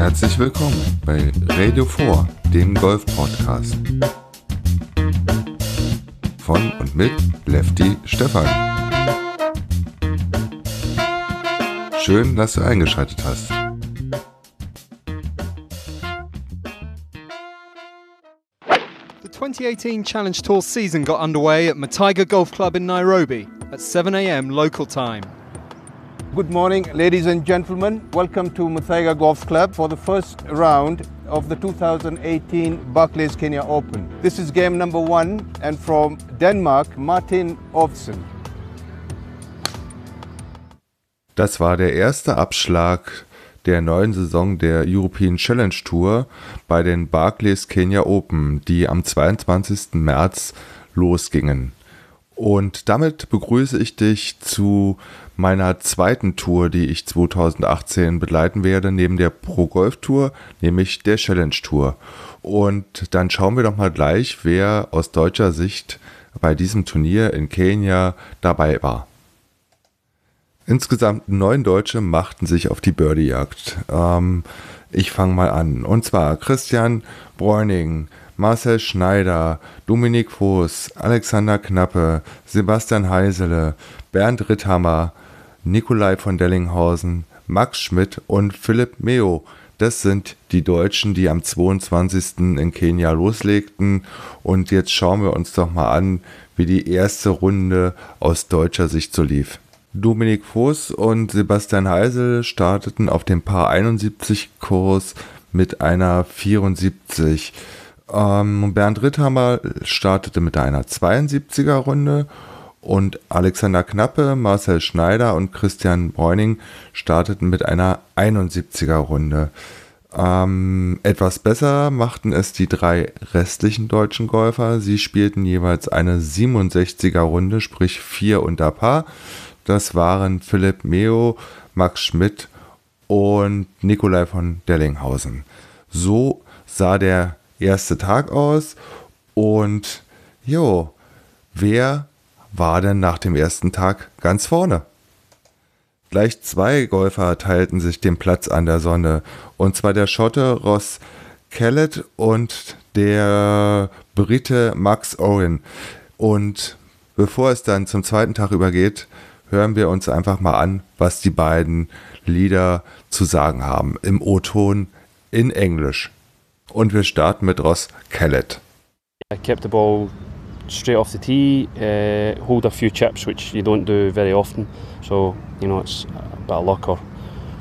Herzlich willkommen bei Radio 4, dem Golf-Podcast. Von und mit Lefty Stefan. Schön, dass du eingeschaltet hast. The 2018 Challenge Tour season got underway at Mataiga Golf Club in Nairobi at 7am local time. Good morning, ladies and gentlemen. Welcome to Muthaiga Golf Club for the first round of the 2018 Barclays Kenya Open. This is game number one, and from Denmark, Martin Ovsen. Das war der erste Abschlag der neuen Saison der European Challenge Tour bei den Barclays Kenya Open, die am 22. März losgingen. Und damit begrüße ich dich zu meiner zweiten Tour, die ich 2018 begleiten werde, neben der Pro Golf Tour, nämlich der Challenge Tour. Und dann schauen wir doch mal gleich, wer aus deutscher Sicht bei diesem Turnier in Kenia dabei war. Insgesamt neun Deutsche machten sich auf die Birdie-Jagd. Ähm, ich fange mal an. Und zwar Christian Bräuning, Marcel Schneider, Dominik Voß, Alexander Knappe, Sebastian Heisele, Bernd Ritthammer, Nikolai von Dellinghausen, Max Schmidt und Philipp Meo. Das sind die Deutschen, die am 22. in Kenia loslegten. Und jetzt schauen wir uns doch mal an, wie die erste Runde aus deutscher Sicht so lief. Dominik Voß und Sebastian Heisel starteten auf dem Paar 71 Kurs mit einer 74. Ähm, Bernd Ritthammer startete mit einer 72er Runde und Alexander Knappe, Marcel Schneider und Christian Bräuning starteten mit einer 71er Runde. Ähm, etwas besser machten es die drei restlichen deutschen Golfer. Sie spielten jeweils eine 67er Runde, sprich 4 unter Paar. Das waren Philipp Meo, Max Schmidt und Nikolai von Dellinghausen. So sah der erste Tag aus. Und jo, wer war denn nach dem ersten Tag ganz vorne? Gleich zwei Golfer teilten sich den Platz an der Sonne. Und zwar der Schotte Ross Kellett und der Brite Max Owen. Und bevor es dann zum zweiten Tag übergeht, hören wir uns einfach mal an, was die beiden Lieder zu sagen haben. Im O-Ton in Englisch. Und wir starten mit Ross Kellett. I kept the ball straight off the tee, uh, hold a few chips, which you don't do very often. So, you know, it's a bit of luck or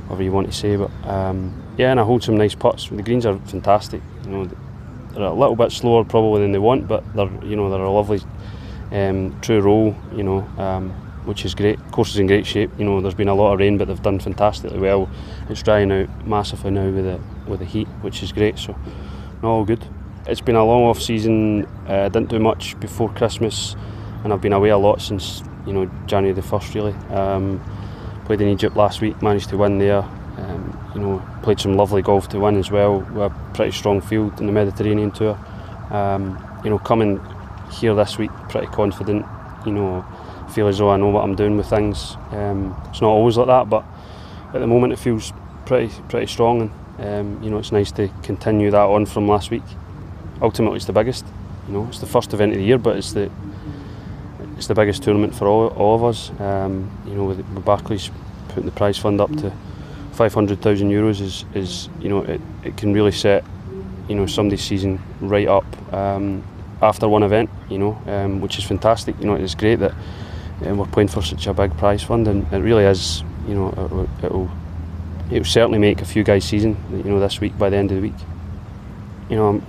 whatever you want to say. But um, yeah, and I hold some nice putts. The greens are fantastic. You know, they're a little bit slower probably than they want, but they're you know they're a lovely um, true roll. You know, um, which is great. Course is in great shape. You know, there's been a lot of rain, but they've done fantastically well. It's drying out massively now with the with the heat, which is great. So, all good. It's been a long off season. Uh, didn't do much before Christmas, and I've been away a lot since you know January the first. Really, um, played in Egypt last week. Managed to win there. Um, you know, played some lovely golf to win as well. With a pretty strong field in the Mediterranean tour. Um, you know, coming here this week, pretty confident. You know feel as though I know what I'm doing with things. Um, it's not always like that, but at the moment it feels pretty pretty strong, and um, you know it's nice to continue that on from last week. Ultimately, it's the biggest. You know, it's the first event of the year, but it's the it's the biggest tournament for all, all of us. Um, you know, with, with Barclays putting the prize fund up to 500,000 euros is, is you know it, it can really set you know somebody's season right up um, after one event. You know, um, which is fantastic. You know, it's great that and we're playing for such a big prize fund, and it really is. You know, it, it'll it'll certainly make a few guys' season. You know, this week by the end of the week. You know, I'm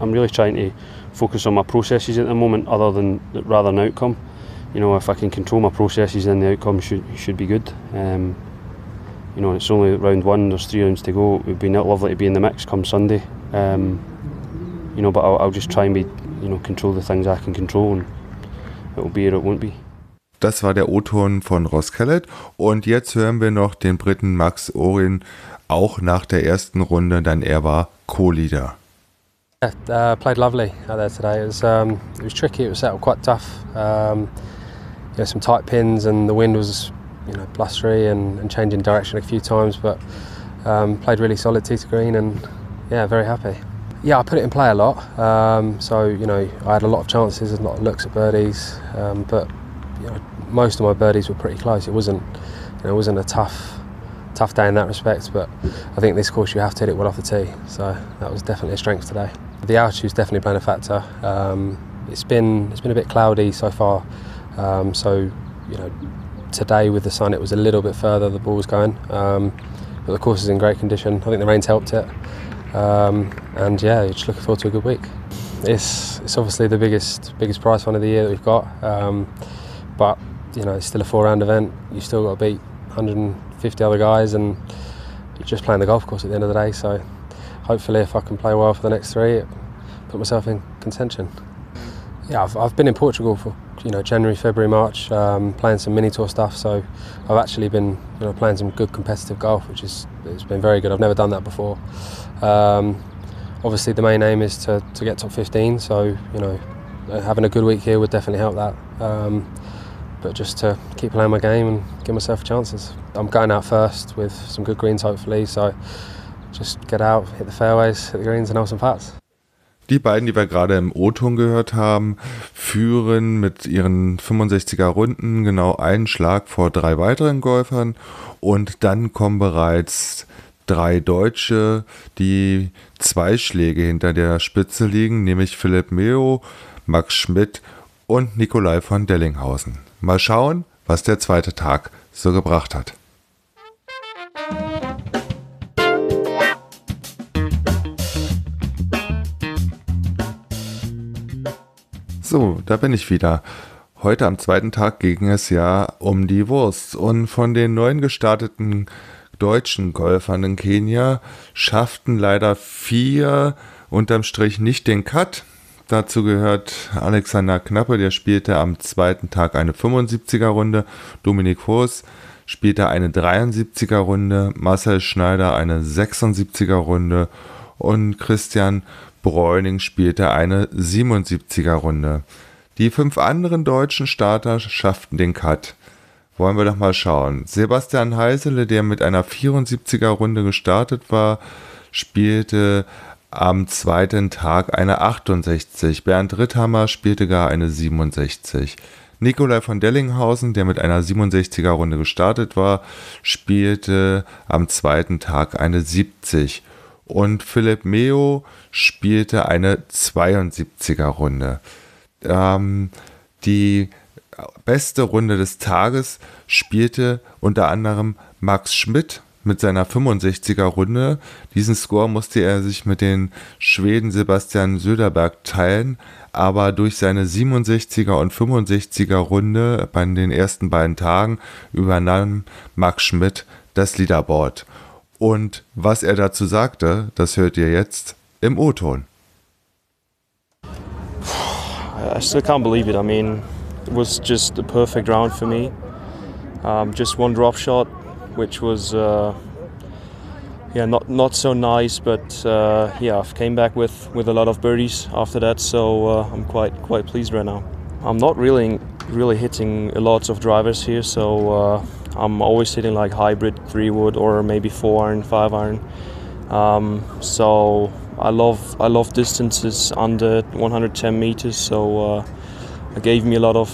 I'm really trying to focus on my processes at the moment, other than rather than outcome. You know, if I can control my processes, then the outcome should should be good. Um, you know, it's only round one. There's three rounds to go. It would be lovely to be in the mix come Sunday. Um, you know, but I'll, I'll just try and be, you know, control the things I can control, and it'll be or it won't be. Das war der O-Ton von Ross Kellett. Und jetzt hören wir noch den Briten Max Orin, auch nach der ersten Runde, denn er war Co-Leader. Yeah, uh, played lovely out there today. It was, um, it was tricky. It was settled quite tough. Um, you know, some tight pins, and the wind was, you know, blustery and, and changing direction a few times. But Um, played really solid tee to green and yeah, very happy. Yeah, I put it in play a lot. Um, so you know, I had a lot of chances, a lot of looks at birdies, um, but most of my birdies were pretty close. It wasn't, you know, it wasn't a tough, tough day in that respect. But I think this course you have to hit it well off the tee. So that was definitely a strength today. The altitude's definitely playing a factor. Um, it's been it's been a bit cloudy so far. Um, so you know, today with the sun, it was a little bit further. The ball was going, um, but the course is in great condition. I think the rain's helped it. Um, and yeah, just looking forward to a good week. It's it's obviously the biggest biggest prize fund of the year that we've got, um, but you know it's still a four round event. You still got to beat 150 other guys, and you're just playing the golf course at the end of the day. So hopefully, if I can play well for the next three, put myself in contention. Yeah, I've, I've been in Portugal for you know January, February, March, um, playing some mini tour stuff. So I've actually been you know playing some good competitive golf, which is it's been very good. I've never done that before. Um, obviously, the main aim is to, to get top 15. So you know, having a good week here would definitely help that. Um, but just to keep playing my game and give myself chances. I'm going out first with some good greens, hopefully. So just get out, hit the fairways, hit the greens, and have some putts. Die beiden, die wir gerade im O-Ton gehört haben, führen mit ihren 65er Runden genau einen Schlag vor drei weiteren Golfern und dann kommen bereits drei Deutsche, die zwei Schläge hinter der Spitze liegen, nämlich Philipp Meo, Max Schmidt und Nikolai von Dellinghausen. Mal schauen, was der zweite Tag so gebracht hat. So, da bin ich wieder. Heute am zweiten Tag ging es ja um die Wurst und von den neuen gestarteten deutschen Golfern in Kenia schafften leider vier unterm Strich nicht den Cut. Dazu gehört Alexander Knappe, der spielte am zweiten Tag eine 75er Runde. Dominik Voss spielte eine 73er Runde. Marcel Schneider eine 76er Runde. Und Christian Bräuning spielte eine 77er Runde. Die fünf anderen deutschen Starter schafften den Cut. Wollen wir doch mal schauen. Sebastian Heisele, der mit einer 74er Runde gestartet war, spielte am zweiten Tag eine 68. Bernd Ritthammer spielte gar eine 67. Nikolai von Dellinghausen, der mit einer 67er Runde gestartet war, spielte am zweiten Tag eine 70 und Philipp Meo spielte eine 72er Runde. Ähm, die beste Runde des Tages spielte unter anderem Max Schmidt mit seiner 65er Runde. Diesen Score musste er sich mit den Schweden Sebastian Söderberg teilen, aber durch seine 67er und 65er Runde bei den ersten beiden Tagen übernahm Max Schmidt das Leaderboard. Und was er dazu sagte, das hört ihr jetzt im O-Ton. I still can't believe it. I mean, it was just a perfect round for me. Um, just one drop shot, which was uh, yeah not not so nice, but uh, yeah, I've came back with with a lot of birdies after that, so uh, I'm quite quite pleased right now. I'm not really really hitting a lot of drivers here, so uh, I'm always hitting like hybrid three wood or maybe four iron, five iron. Um, so I love I love distances under 110 meters. So uh, it gave me a lot of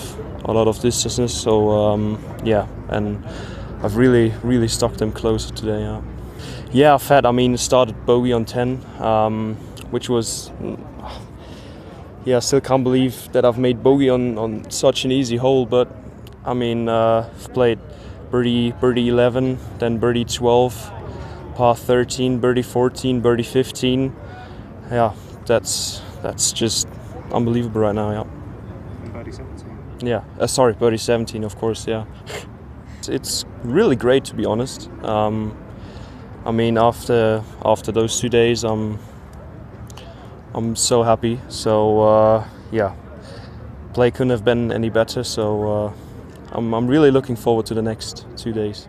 a lot of distances. So um, yeah, and I've really really stuck them closer today. Yeah, yeah. I've had I mean started bogey on 10, um, which was yeah. I still can't believe that I've made bogey on on such an easy hole, but I mean uh, I've played birdie birdie 11, then birdie 12, par 13, birdie 14, birdie 15. Yeah, that's that's just unbelievable right now. Yeah. birdie 17. Yeah, uh, sorry, birdie 17, of course. Yeah, it's really great to be honest. Um, I mean, after after those two days, I'm I'm so happy. So uh, yeah, play couldn't have been any better. So uh, I'm, I'm really looking forward to the next two days.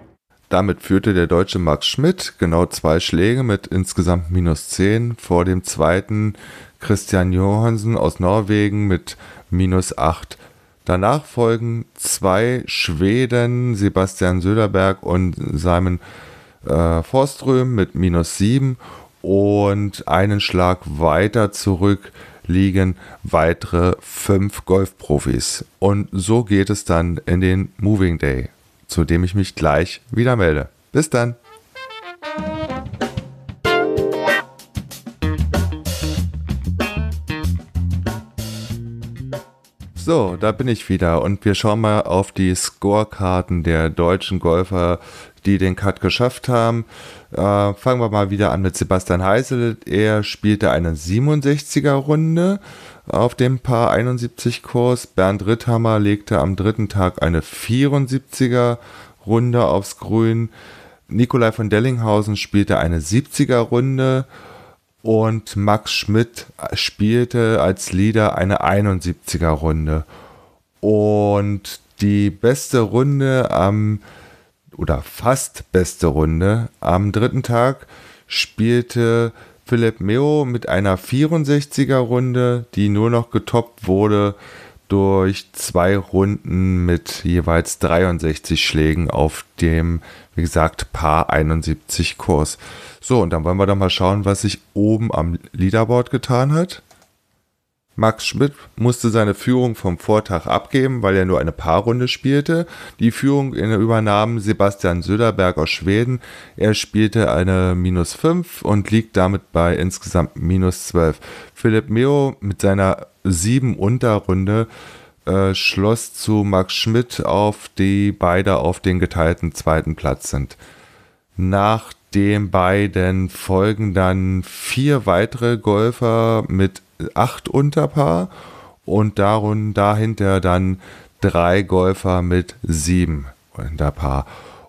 Damit führte der deutsche Max Schmidt genau zwei Schläge mit insgesamt minus 10 vor dem zweiten Christian Johansen aus Norwegen mit minus 8. Danach folgen zwei Schweden, Sebastian Söderberg und Simon äh, Forström mit minus 7 und einen Schlag weiter zurück liegen weitere fünf Golfprofis. Und so geht es dann in den Moving Day, zu dem ich mich gleich wieder melde. Bis dann! So, da bin ich wieder und wir schauen mal auf die Scorekarten der deutschen Golfer, die den Cut geschafft haben. Äh, fangen wir mal wieder an mit Sebastian Heisel. Er spielte eine 67er Runde auf dem Paar 71 Kurs. Bernd Ritthammer legte am dritten Tag eine 74er Runde aufs Grün. Nikolai von Dellinghausen spielte eine 70er Runde und Max Schmidt spielte als Leader eine 71er Runde. Und die beste Runde am, oder fast beste Runde am dritten Tag spielte Philipp Meo mit einer 64er Runde, die nur noch getoppt wurde durch zwei Runden mit jeweils 63 Schlägen auf dem, wie gesagt, Paar 71 Kurs. So, und dann wollen wir doch mal schauen, was sich oben am Leaderboard getan hat. Max Schmidt musste seine Führung vom Vortag abgeben, weil er nur eine Paarrunde spielte. Die Führung übernahm Sebastian Söderberg aus Schweden. Er spielte eine minus 5 und liegt damit bei insgesamt minus 12. Philipp Meo mit seiner 7 Unterrunde äh, schloss zu Max Schmidt auf, die beide auf den geteilten zweiten Platz sind. Nach den beiden folgen dann vier weitere Golfer mit acht Unterpaar und darun, dahinter dann drei Golfer mit sieben Unterpaar.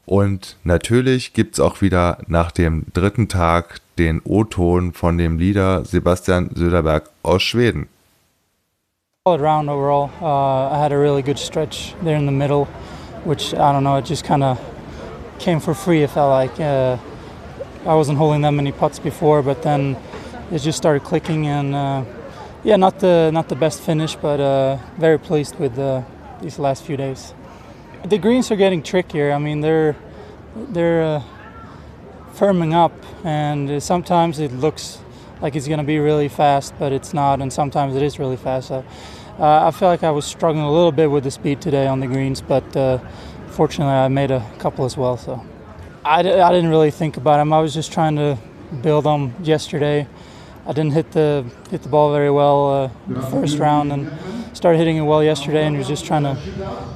Und natürlich gibt es auch wieder nach dem dritten Tag den O-Ton von dem Leader Sebastian Söderberg aus Schweden. All around overall, uh, I had a really good stretch there in the middle, which I don't know, it just kind of came for free. It felt like uh, I wasn't holding that many putts before, but then it just started clicking, and uh, yeah, not the not the best finish, but uh, very pleased with uh, these last few days. The greens are getting trickier. I mean, they're they're uh, firming up, and sometimes it looks like it's going to be really fast, but it's not, and sometimes it is really fast. So, uh, I feel like I was struggling a little bit with the speed today on the greens, but uh, fortunately, I made a couple as well. So. I, I didn't really think about them. I was just trying to build on yesterday. I didn't hit the hit the ball very well uh, the first round, and started hitting it well yesterday, and was just trying to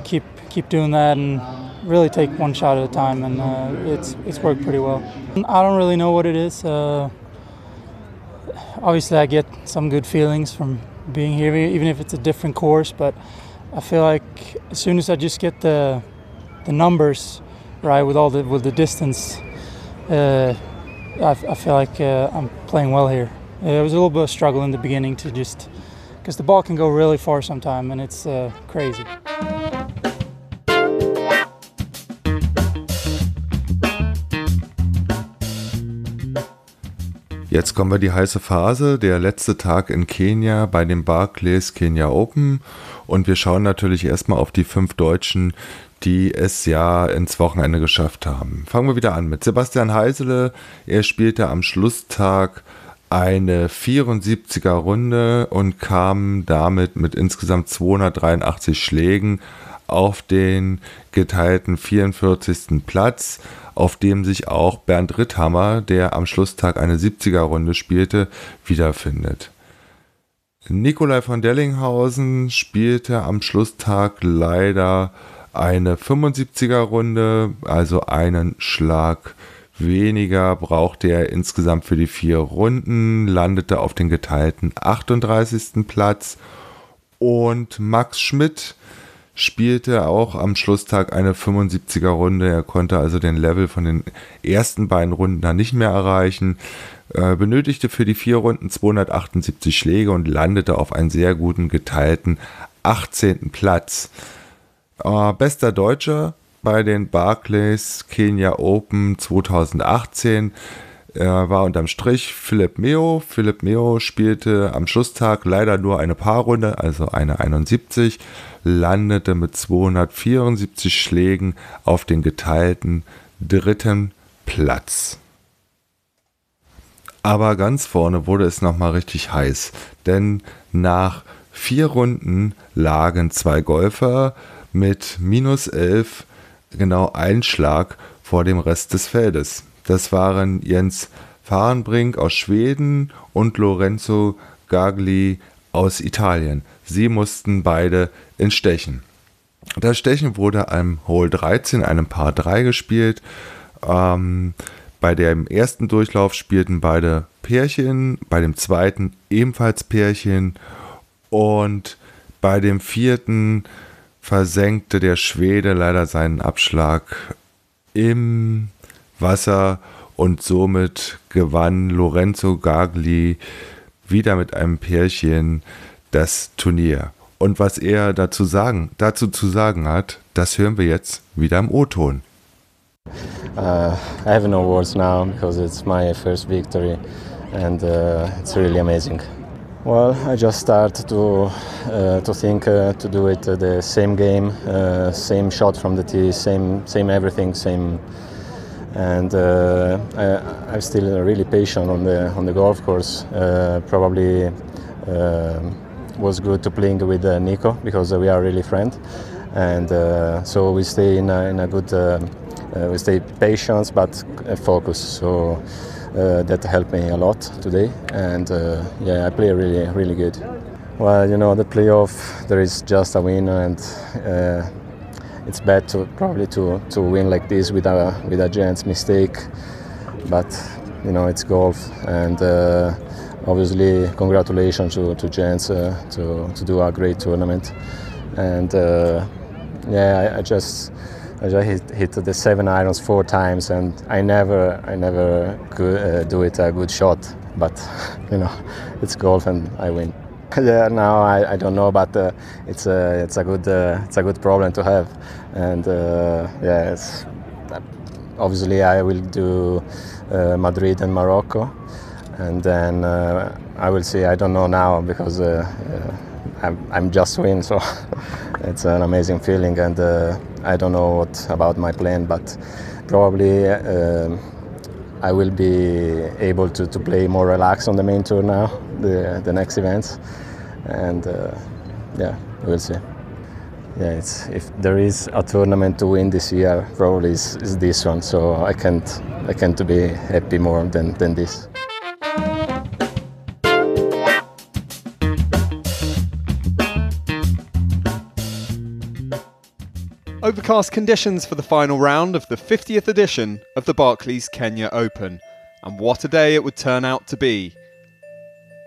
keep keep doing that and really take one shot at a time, and uh, it's it's worked pretty well. I don't really know what it is. Uh, obviously, I get some good feelings from being here, even if it's a different course. But I feel like as soon as I just get the the numbers right with all the with the distance. Uh, I, I, feel like uh, I'm playing well here. It was a little bit of struggle in the beginning to just because the ball can go really far sometime and it's uh, crazy. Jetzt kommen wir die heiße Phase, der letzte Tag in Kenia bei dem Barclays Kenya Open und wir schauen natürlich erstmal auf die fünf Deutschen, die es ja ins Wochenende geschafft haben. Fangen wir wieder an mit Sebastian Heisele. Er spielte am Schlusstag eine 74er Runde und kam damit mit insgesamt 283 Schlägen auf den geteilten 44. Platz, auf dem sich auch Bernd Ritthammer, der am Schlusstag eine 70er Runde spielte, wiederfindet. Nikolai von Dellinghausen spielte am Schlusstag leider eine 75er Runde, also einen Schlag weniger brauchte er insgesamt für die vier Runden, landete auf den geteilten 38. Platz und Max Schmidt spielte auch am Schlusstag eine 75er Runde. Er konnte also den Level von den ersten beiden Runden dann nicht mehr erreichen, äh, benötigte für die vier Runden 278 Schläge und landete auf einen sehr guten geteilten 18. Platz. Äh, bester Deutscher bei den Barclays Kenya Open 2018 äh, war unterm Strich Philipp Meo. Philipp Meo spielte am Schlusstag leider nur eine Paarrunde, also eine 71, landete mit 274 Schlägen auf den geteilten dritten Platz. Aber ganz vorne wurde es nochmal richtig heiß, denn nach vier Runden lagen zwei Golfer mit minus 11 genau ein Schlag vor dem Rest des Feldes. Das waren Jens Fahrenbrink aus Schweden und Lorenzo Gagli aus Italien. Sie mussten beide ins Stechen. Das Stechen wurde am Hole 13, einem Paar 3 gespielt. Ähm, bei dem ersten Durchlauf spielten beide Pärchen, bei dem zweiten ebenfalls Pärchen und bei dem vierten versenkte der Schwede leider seinen Abschlag im Wasser und somit gewann Lorenzo Gagli wieder mit einem Pärchen das Turnier. Und was er dazu, sagen, dazu zu sagen hat, das hören wir jetzt wieder im O-Ton. Uh, I have no words now because it's my first victory and uh, it's really amazing. Well, I just start to uh, to think uh, to do it uh, the same game, uh, same shot from the tee, same same everything, same. And uh, I, I'm still really patient on the on the golf course. Uh, probably was good to playing with Nico because we are really friends, and so we stay in a, in a good. we stay patient but focus. So uh, that helped me a lot today. And uh, yeah, I play really, really good. Well, you know, the playoff there is just a win, and uh, it's bad to probably to, to win like this with a with a giant's mistake. But you know, it's golf, and uh, obviously, congratulations to to Jens uh, to to do a great tournament. And uh, yeah, I, I just I just hit, the seven irons four times, and I never, I never could uh, do it a good shot. But you know, it's golf, and I win. yeah, now I, I don't know, but uh, it's a, it's a good, uh, it's a good problem to have, and uh, yeah, it's, obviously I will do uh, Madrid and Morocco, and then uh, I will see. I don't know now because I'm, I'm just win, so it's an amazing feeling and. I don't know what about my plan, but probably uh, I will be able to, to play more relaxed on the main tour now, the, the next events, and uh, yeah, we'll see. Yeah, it's, if there is a tournament to win this year, probably is, is this one. So I can't I can't be happy more than, than this. Overcast conditions for the final round of the 50th edition of the Barclays Kenya Open. And what a day it would turn out to be.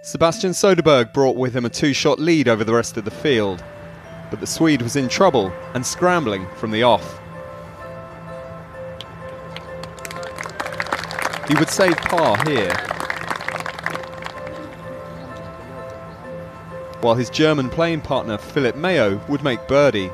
Sebastian Soderberg brought with him a two shot lead over the rest of the field, but the Swede was in trouble and scrambling from the off. He would save par here. While his German playing partner Philip Mayo would make birdie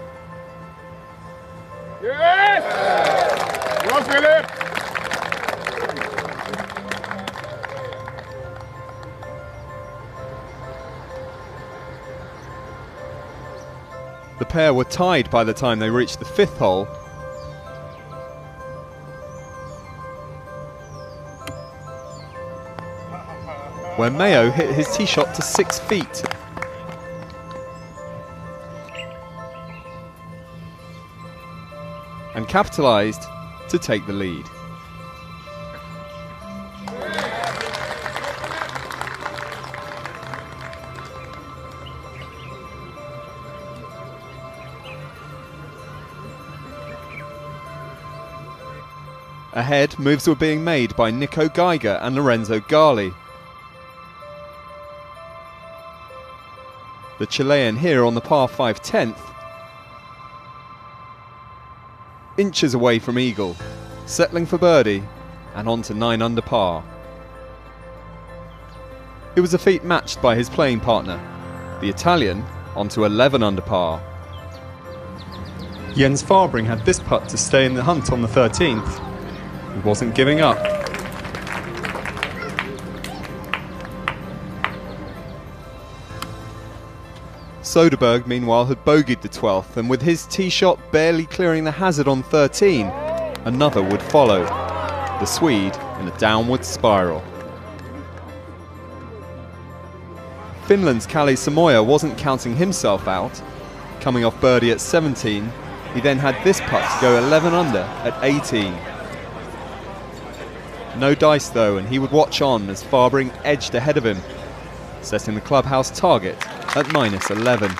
The pair were tied by the time they reached the fifth hole. Where Mayo hit his tee shot to six feet and capitalised to take the lead. Ahead, moves were being made by Nico Geiger and Lorenzo Gali. The Chilean here on the par 5 10th inches away from Eagle, settling for birdie and on to 9 under par. It was a feat matched by his playing partner, the Italian, onto 11 under par. Jens Farbring had this putt to stay in the hunt on the 13th. He wasn't giving up. Soderberg, meanwhile, had bogeyed the 12th, and with his tee shot barely clearing the hazard on 13, another would follow. the Swede in a downward spiral. Finland's Kalle Samoya wasn't counting himself out. Coming off birdie at 17, he then had this putt to go 11 under at 18. No dice though, and he would watch on as Farbring edged ahead of him, setting the clubhouse target at minus 11.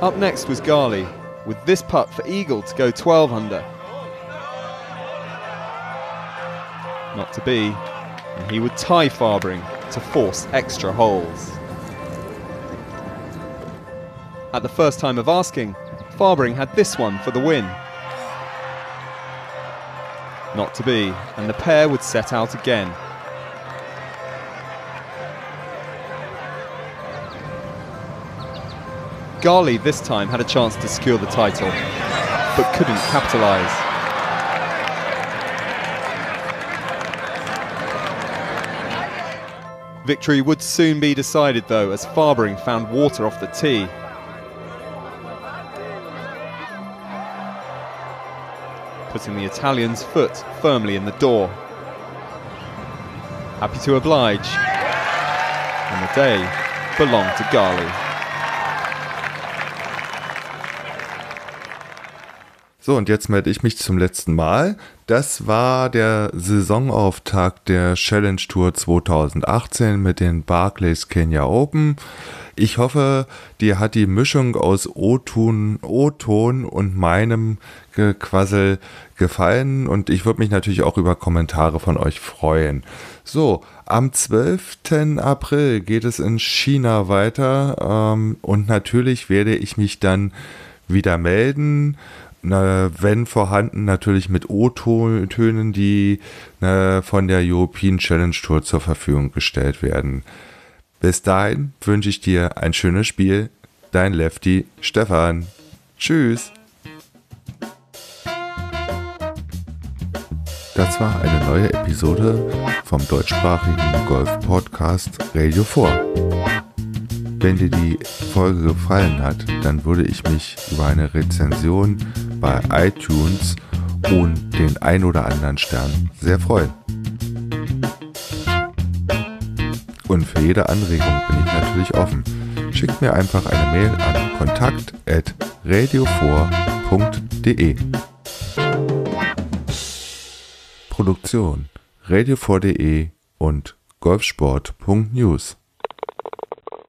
Up next was Gali, with this putt for Eagle to go 12 under. Not to be, and he would tie Farbring to force extra holes. At the first time of asking, Farbring had this one for the win. Not to be, and the pair would set out again. Gali this time had a chance to secure the title, but couldn't capitalise. Victory would soon be decided though as Farbring found water off the tee. Putting the Italian's foot firmly in the door. Happy to oblige. And the day belonged to Gali. So, und jetzt melde ich mich zum letzten Mal. Das war der Saisonauftakt der Challenge Tour 2018 mit den Barclays Kenya Open. Ich hoffe, dir hat die Mischung aus O-Ton und meinem Gequassel gefallen und ich würde mich natürlich auch über Kommentare von euch freuen. So, am 12. April geht es in China weiter ähm, und natürlich werde ich mich dann wieder melden na, wenn vorhanden, natürlich mit O-Tönen, die na, von der European Challenge Tour zur Verfügung gestellt werden. Bis dahin wünsche ich dir ein schönes Spiel. Dein Lefty Stefan. Tschüss. Das war eine neue Episode vom deutschsprachigen Golf-Podcast Radio 4. Wenn dir die Folge gefallen hat, dann würde ich mich über eine Rezension bei iTunes und den ein oder anderen Stern sehr freuen. Und für jede Anregung bin ich natürlich offen. Schickt mir einfach eine Mail an kontakt@radio4.de. Produktion radio4.de und golfsport.news